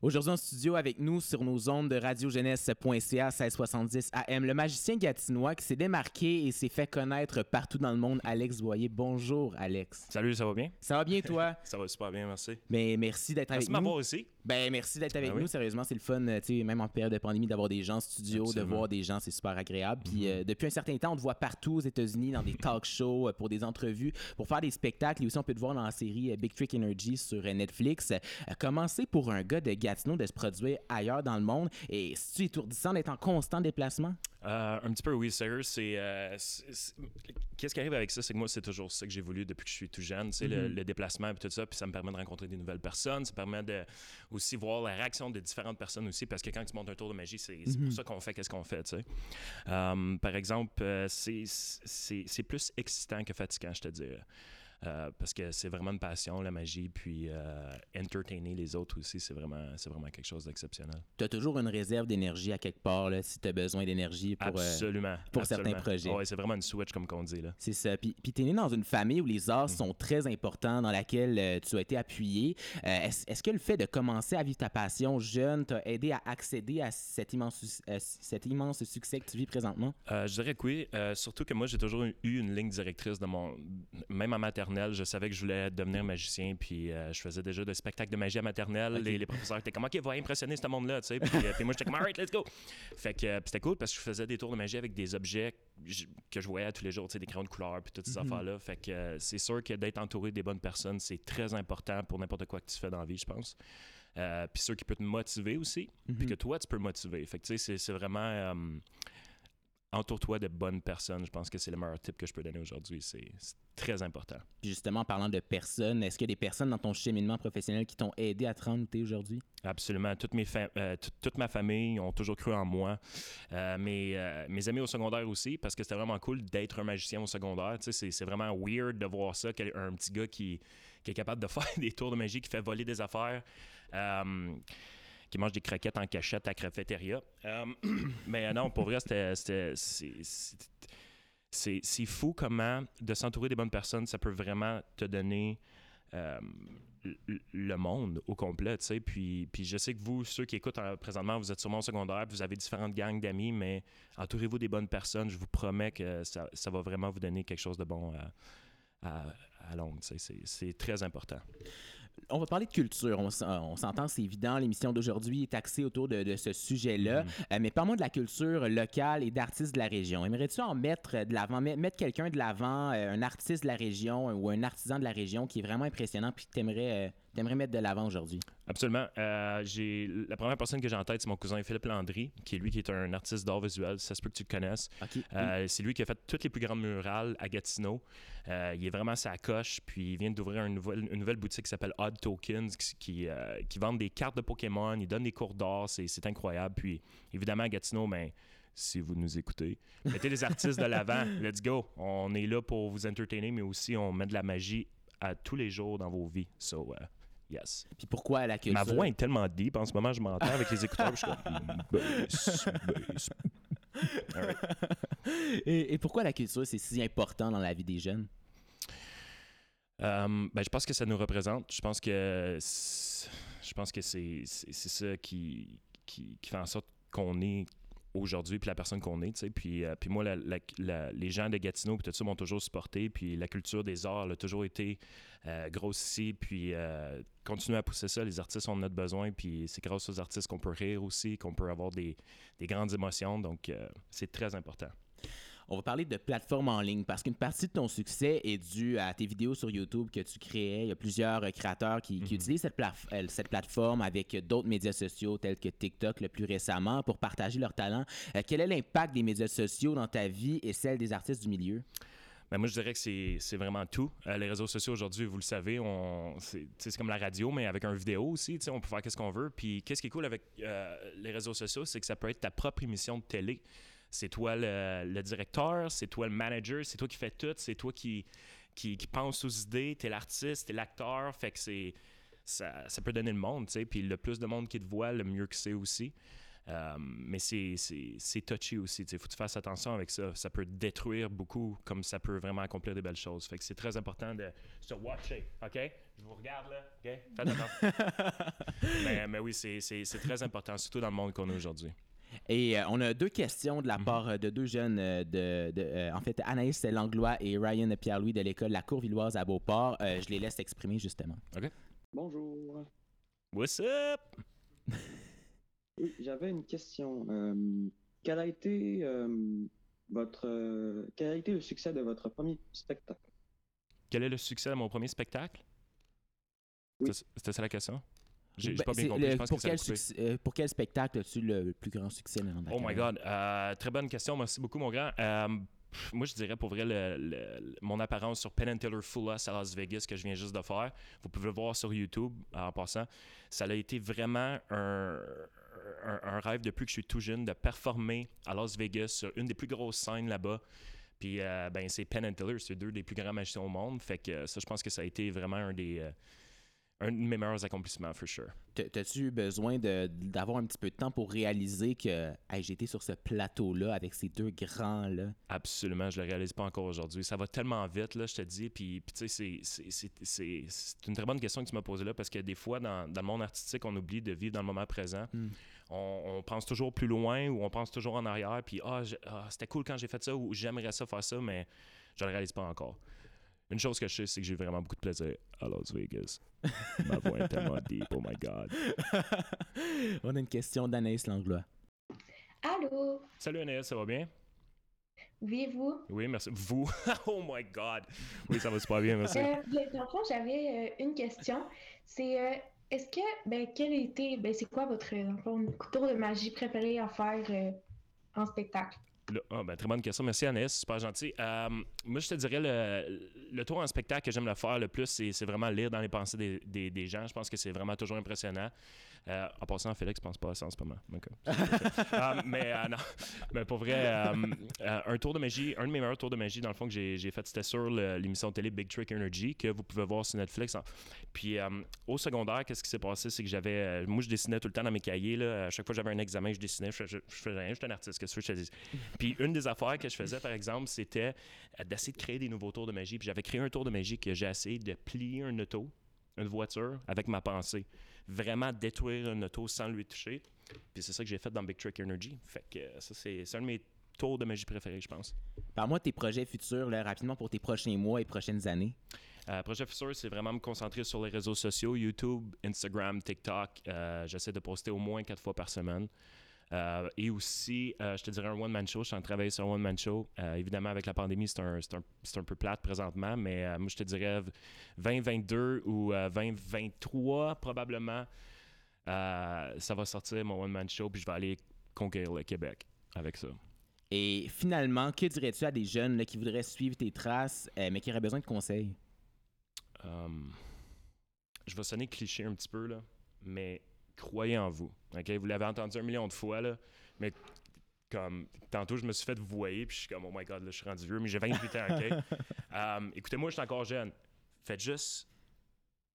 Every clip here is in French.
Aujourd'hui en studio avec nous sur nos ondes de radiojeunesse.ca 1670 AM, le magicien gatinois qui s'est démarqué et s'est fait connaître partout dans le monde, Alex Boyer. Bonjour Alex. Salut, ça va bien? Ça va bien toi? ça va super bien, merci. Ben, merci d'être avec Merci de nous. m'avoir aussi. Ben, merci d'être avec Ben oui. nous. Sérieusement, c'est le fun, euh, tu sais, même en période de pandémie, d'avoir des gens en studio, Absolument. Mhm. de voir des gens, c'est super agréable. Puis euh, depuis un certain temps, on te voit partout aux États-Unis, dans des talk shows, euh, pour des entrevues, pour faire des spectacles. Et aussi, on peut te voir dans la série Big Trick Energy sur Netflix. Comment c'est pour un gars de Gatineau de se produire ailleurs dans le monde? Et si tu étourdissant d'être en constant déplacement? Euh, un petit peu, oui, sérieux. C'est, euh, c'est- Qu'est-ce qui arrive avec ça? C'est que moi, c'est toujours ça que j'ai voulu depuis que je suis tout jeune. C'est le, le déplacement et tout ça. Puis ça me permet de rencontrer des nouvelles personnes. Ça permet de aussi voir la réaction de différentes personnes aussi. Parce que quand tu montes un tour de magie, c'est pour ça qu'on fait qu'est-ce qu'on fait, tu sais. Euh, par exemple, c'est plus excitant que fatigant, je te dirais. Euh, parce que c'est vraiment une passion, la magie. Puis euh, entertainer les autres aussi, c'est vraiment, c'est vraiment quelque chose d'exceptionnel. Tu as toujours une réserve d'énergie à quelque part, là, si tu as besoin d'énergie pour. euh, Absolument. pour certains projets. Ouais, c'est vraiment une switch, comme qu'on dit. Là. C'est ça. Puis, puis tu es né dans une famille où les arts sont très importants, dans laquelle euh, tu as été appuyé. Est-ce, est-ce que le fait de commencer à vivre ta passion jeune t'a aidé à accéder à cet immense, cet immense succès que tu vis présentement? Je dirais que oui. Surtout que moi, j'ai toujours eu une ligne directrice de mon. Même en maternelle, je savais que je voulais devenir magicien. Puis euh, je faisais déjà des spectacles de magie à maternelle. Les, les professeurs étaient comme, OK, va impressionner ce monde-là. Tu sais. Puis, euh, puis moi, j'étais comme, Alright, let's go. Fait que euh, c'était cool parce que je faisais des tours de magie avec des objets que je voyais tous les jours, tu sais, des crayons de couleur. Puis toutes ces affaires-là. Fait que c'est sûr que d'être entouré des bonnes personnes, c'est très important pour n'importe quoi que tu fais dans la vie, je pense. Euh, puis ceux qui peuvent te motiver aussi, puis que toi, tu peux motiver. Fait que tu sais, c'est- c'est vraiment. euh, entoure-toi de bonnes personnes. Je pense que c'est le meilleur tip que je peux donner aujourd'hui. C'est très important. Puis justement, en parlant de personnes, est-ce qu'il y a des personnes dans ton cheminement professionnel qui t'ont aidé à te rendre où aujourd'hui? Absolument. Mes euh, tout- toute ma famille ont toujours cru en moi. Euh, mes, euh, mes amis au secondaire aussi, parce que c'était vraiment cool d'être un magicien au secondaire. C'est- vraiment weird de voir ça, un petit gars qui, qui est capable de faire des tours de magie, qui fait voler des affaires. Qui mange des croquettes en cachette à cafétéria. Euh, mais euh, non, pour vrai, c'était... c'est- fou comment de s'entourer des bonnes personnes, ça peut vraiment te donner euh, le- monde au complet, tu sais. Puis, puis je sais que vous, ceux qui écoutent présentement, vous êtes sûrement au secondaire, vous avez différentes gangs d'amis, mais entourez-vous des bonnes personnes. Je vous promets que ça, ça va vraiment vous donner quelque chose de bon à, à, à C'est très important. On va parler de culture. On, s'entend, c'est évident. L'émission d'aujourd'hui est axée autour de, de ce sujet-là. Euh, mais parle-moi de la culture locale et d'artistes de la région. Aimerais-tu en mettre de l'avant, met- mettre quelqu'un de l'avant, euh, un artiste de la région euh, ou un artisan de la région qui est vraiment impressionnant puis que t'aimerais, t'aimerais mettre de l'avant aujourd'hui? Absolument. Euh, j'ai la première personne que j'ai en tête, c'est mon cousin Philippe Landry, qui est lui qui est un artiste d'art visuel. Ça se peut que tu le connaisses. OK. Euh, C'est lui qui a fait toutes les plus grandes murales à Gatineau. Euh, il est vraiment sa coche, puis il vient d'ouvrir une nouvelle, une nouvelle boutique qui s'appelle Odd Tokens, qui, qui, qui vend des cartes de Pokémon, il donne des cours d'art, c'est c'est incroyable. Puis évidemment, à Gatineau, ben, si vous nous écoutez, mettez les artistes de l'avant, let's go. On est là pour vous entertainer, mais aussi on met de la magie à tous les jours dans vos vies. So, uh, yes. Puis pourquoi la culture? Ma voix est tellement deep en ce moment, je m'entends avec les écouteurs, je suis comme right. Et, et pourquoi la culture, c'est si important dans la vie des jeunes? Euh, ben, je pense que ça nous représente. Je pense que c'est- je pense que c'est ça qui, qui, qui fait en sorte qu'on est aujourd'hui puis la personne qu'on est puis euh, puis moi les gens de Gatineau puis tout ça m'ont toujours supporté. Puis la culture des arts elle a toujours été euh, grosse ici. Puis euh, continuer à pousser ça les artistes ont notre besoin. Puis c'est grâce aux artistes qu'on peut rire aussi qu'on peut avoir des, des grandes émotions. Donc euh, c'est très important On va parler de plateforme en ligne parce qu'une partie de ton succès est due à tes vidéos sur YouTube que tu créais. Il y a plusieurs euh, créateurs qui, qui utilisent cette, euh, cette plateforme avec d'autres médias sociaux tels que TikTok le plus récemment pour partager leur talent. Euh, quel est l'impact des médias sociaux dans ta vie et celle des artistes du milieu? Ben moi, je dirais que c'est vraiment tout. Euh, les réseaux sociaux aujourd'hui, vous le savez, c'est comme la radio, mais avec un vidéo aussi. On peut faire qu'est-ce qu'on veut. Puis qu'est-ce qui est cool avec euh, les réseaux sociaux, c'est que ça peut être ta propre émission de télé. C'est toi le, le directeur, c'est toi le manager, c'est toi qui fais tout, c'est toi qui, qui, qui pense aux idées, t'es l'artiste, t'es l'acteur. Fait que c'est ça, ça peut donner le monde, tu sais. Puis le plus de monde qui te voit, le mieux que c'est aussi. Euh, mais c'est c'est- touchy aussi. Il faut que tu fasses attention avec ça. Ça peut détruire beaucoup, comme ça peut vraiment accomplir des belles choses. Fait que c'est très important de se watcher. OK? Je vous regarde là. OK? Faites attention. mais, mais oui, c'est c'est- c'est très important, surtout dans le monde qu'on a aujourd'hui. Et euh, on a deux questions de la Mhm. part euh, de deux jeunes, euh, de, de, euh, en fait, Anaïs Langlois et Ryan Pierre-Louis de l'école La Courvilloise à Beauport. Euh, je les laisse exprimer justement. Bonjour. What's up? Oui, j'avais une question. Euh, quel a été euh, votre euh, quel a été le succès de votre premier spectacle? Quel est le succès de mon premier spectacle? Oui. C'était ça la question? J'ai j'ai Ben, pas bien compris. le- Je pense pour, que ça a quel coupé. succès- euh, pour quel spectacle as-tu le plus grand succès dans ta Oh my? God. Euh, très bonne question. Merci beaucoup, mon grand. Euh, moi, je dirais pour vrai le- le- le- mon apparence sur Penn and Teller Full Us à Las Vegas que je viens juste de faire. Vous pouvez le voir sur YouTube en passant. Ça a été vraiment un, un- un rêve depuis que je suis tout jeune de performer à Las Vegas sur une des plus grosses scènes là-bas. Puis, ben, c'est Penn and Teller, c'est deux des plus grands magiciens au monde. Fait que ça, je pense que ça a été vraiment un des. Un de mes meilleurs accomplissements, for sure. T'as-tu besoin d'avoir un petit peu de temps pour réaliser que hey, j'étais sur ce plateau-là avec ces deux grands-là? Absolument, je le réalise pas encore aujourd'hui. Ça va tellement vite, là, je te dis. Puis, puis tu sais, c'est- une très bonne question que tu m'as posée là parce que des fois, dans, dans le monde artistique, on oublie de vivre dans le moment présent. Mm. On, on pense toujours plus loin ou on pense toujours en arrière. Puis, ah, ah, c'était cool quand j'ai fait ça ou j'aimerais ça faire ça, mais je le réalise pas encore. Une chose que je sais, c'est que j'ai vraiment beaucoup de plaisir à Las Vegas. Ma voix est tellement deep, oh my God. On a une question d'Anaïs Langlois. Allô? Salut Anaïs, ça va bien? Oui, vous? Oui, merci. Vous? oh my God! Oui, ça va super bien, merci. Euh, dans le fond, j'avais euh, une question. C'est euh, est-ce que, ben, quel était, ben, c'est quoi votre, dans fond, tour de magie préféré à faire euh, en spectacle? Le- ah, ben, très bonne question. Merci, Annès. Super gentil. Euh, moi, je te dirais, le, le tour en spectacle que j'aime le faire le plus, c'est vraiment lire dans les pensées des, des- des gens. Je pense que c'est vraiment toujours impressionnant. Euh, en passant, Félix pense pas à ça en ce moment. Donc, euh, mais euh, non, mais pour vrai, un tour de magie, un de mes meilleurs tours de magie, dans le fond, que j'ai fait, c'était sur l'émission de télé Big Trick Energy, que vous pouvez voir sur Netflix. Puis au secondaire, qu'est-ce qui s'est passé? C'est que j'avais. moi, je dessinais tout le temps dans mes cahiers. Là. À chaque fois que j'avais un examen, je dessinais. Je, je, je faisais rien, j'étais un artiste. Qu'est-ce que je dis? Puis une des affaires que je faisais, par exemple, c'était d'essayer de créer des nouveaux tours de magie. Puis j'avais créé un tour de magie que j'ai essayé de plier un auto, une voiture, avec ma pensée. Vraiment détruire un auto sans lui toucher. Puis c'est ça que j'ai fait dans Big Trick Energy. Fait que euh, ça, c'est c'est un de mes tours de magie préférés, je pense. Parle-moi de tes projets futurs, là, rapidement, pour tes prochains mois et prochaines années. Euh, projet futur, c'est vraiment me concentrer sur les réseaux sociaux, YouTube, Instagram, TikTok. Euh, J'essaie de poster au moins quatre fois par semaine. Euh, et aussi, euh, je te dirais un one-man show. Je suis en train de travailler sur un one-man show. Euh, évidemment, avec la pandémie, c'est un, un, un peu plate présentement, mais moi, je te dirais 2022 ou euh, 2023 probablement. ça va sortir mon one-man show, puis je vais aller conquérir le Québec avec ça. Et finalement, que dirais-tu à des jeunes là, qui voudraient suivre tes traces, mais qui auraient besoin de conseils? Um, je vais sonner cliché un petit peu, là, mais croyez en vous. ok? Vous l'avez entendu un million de fois, là, mais comme tantôt, je me suis fait voyer, puis je suis comme, oh my god, là, je suis rendu vieux, mais j'ai 28 ans, OK? Um, Écoutez-moi, je suis encore jeune. Faites juste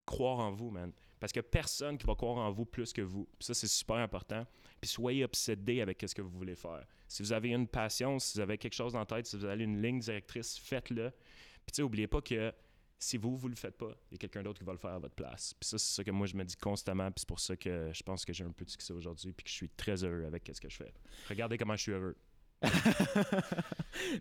croire en vous, man. Parce a personne qui va croire en vous plus que vous. Puis ça, c'est super important. Puis soyez obsédé avec ce que vous voulez faire. Si vous avez une passion, si vous avez quelque chose en tête, si vous avez une ligne directrice, faites-le. Puis tu sais, n'oubliez pas que si vous, vous le faites pas, il y a quelqu'un d'autre qui va le faire à votre place. Puis ça, c'est ça que moi, je me dis constamment. Puis c'est pour ça que je pense que j'ai un peu de succès aujourd'hui. Puis que je suis très heureux avec ce que je fais. Regardez comment je suis heureux.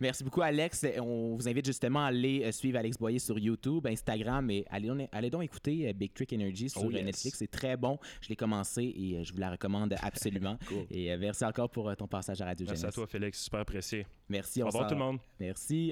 Merci beaucoup, Alex. On vous invite justement à aller euh, suivre Alex Boyer sur YouTube, Instagram et allez, donc- allez donc écouter euh, Big Trick Energy sur Oh, euh, yes. Netflix. C'est très bon. Je l'ai commencé et je vous la recommande absolument. Cool. Et merci encore pour ton passage à Radio Merci à toi, Félix. Super apprécié. Merci. Au revoir tout le monde. Merci.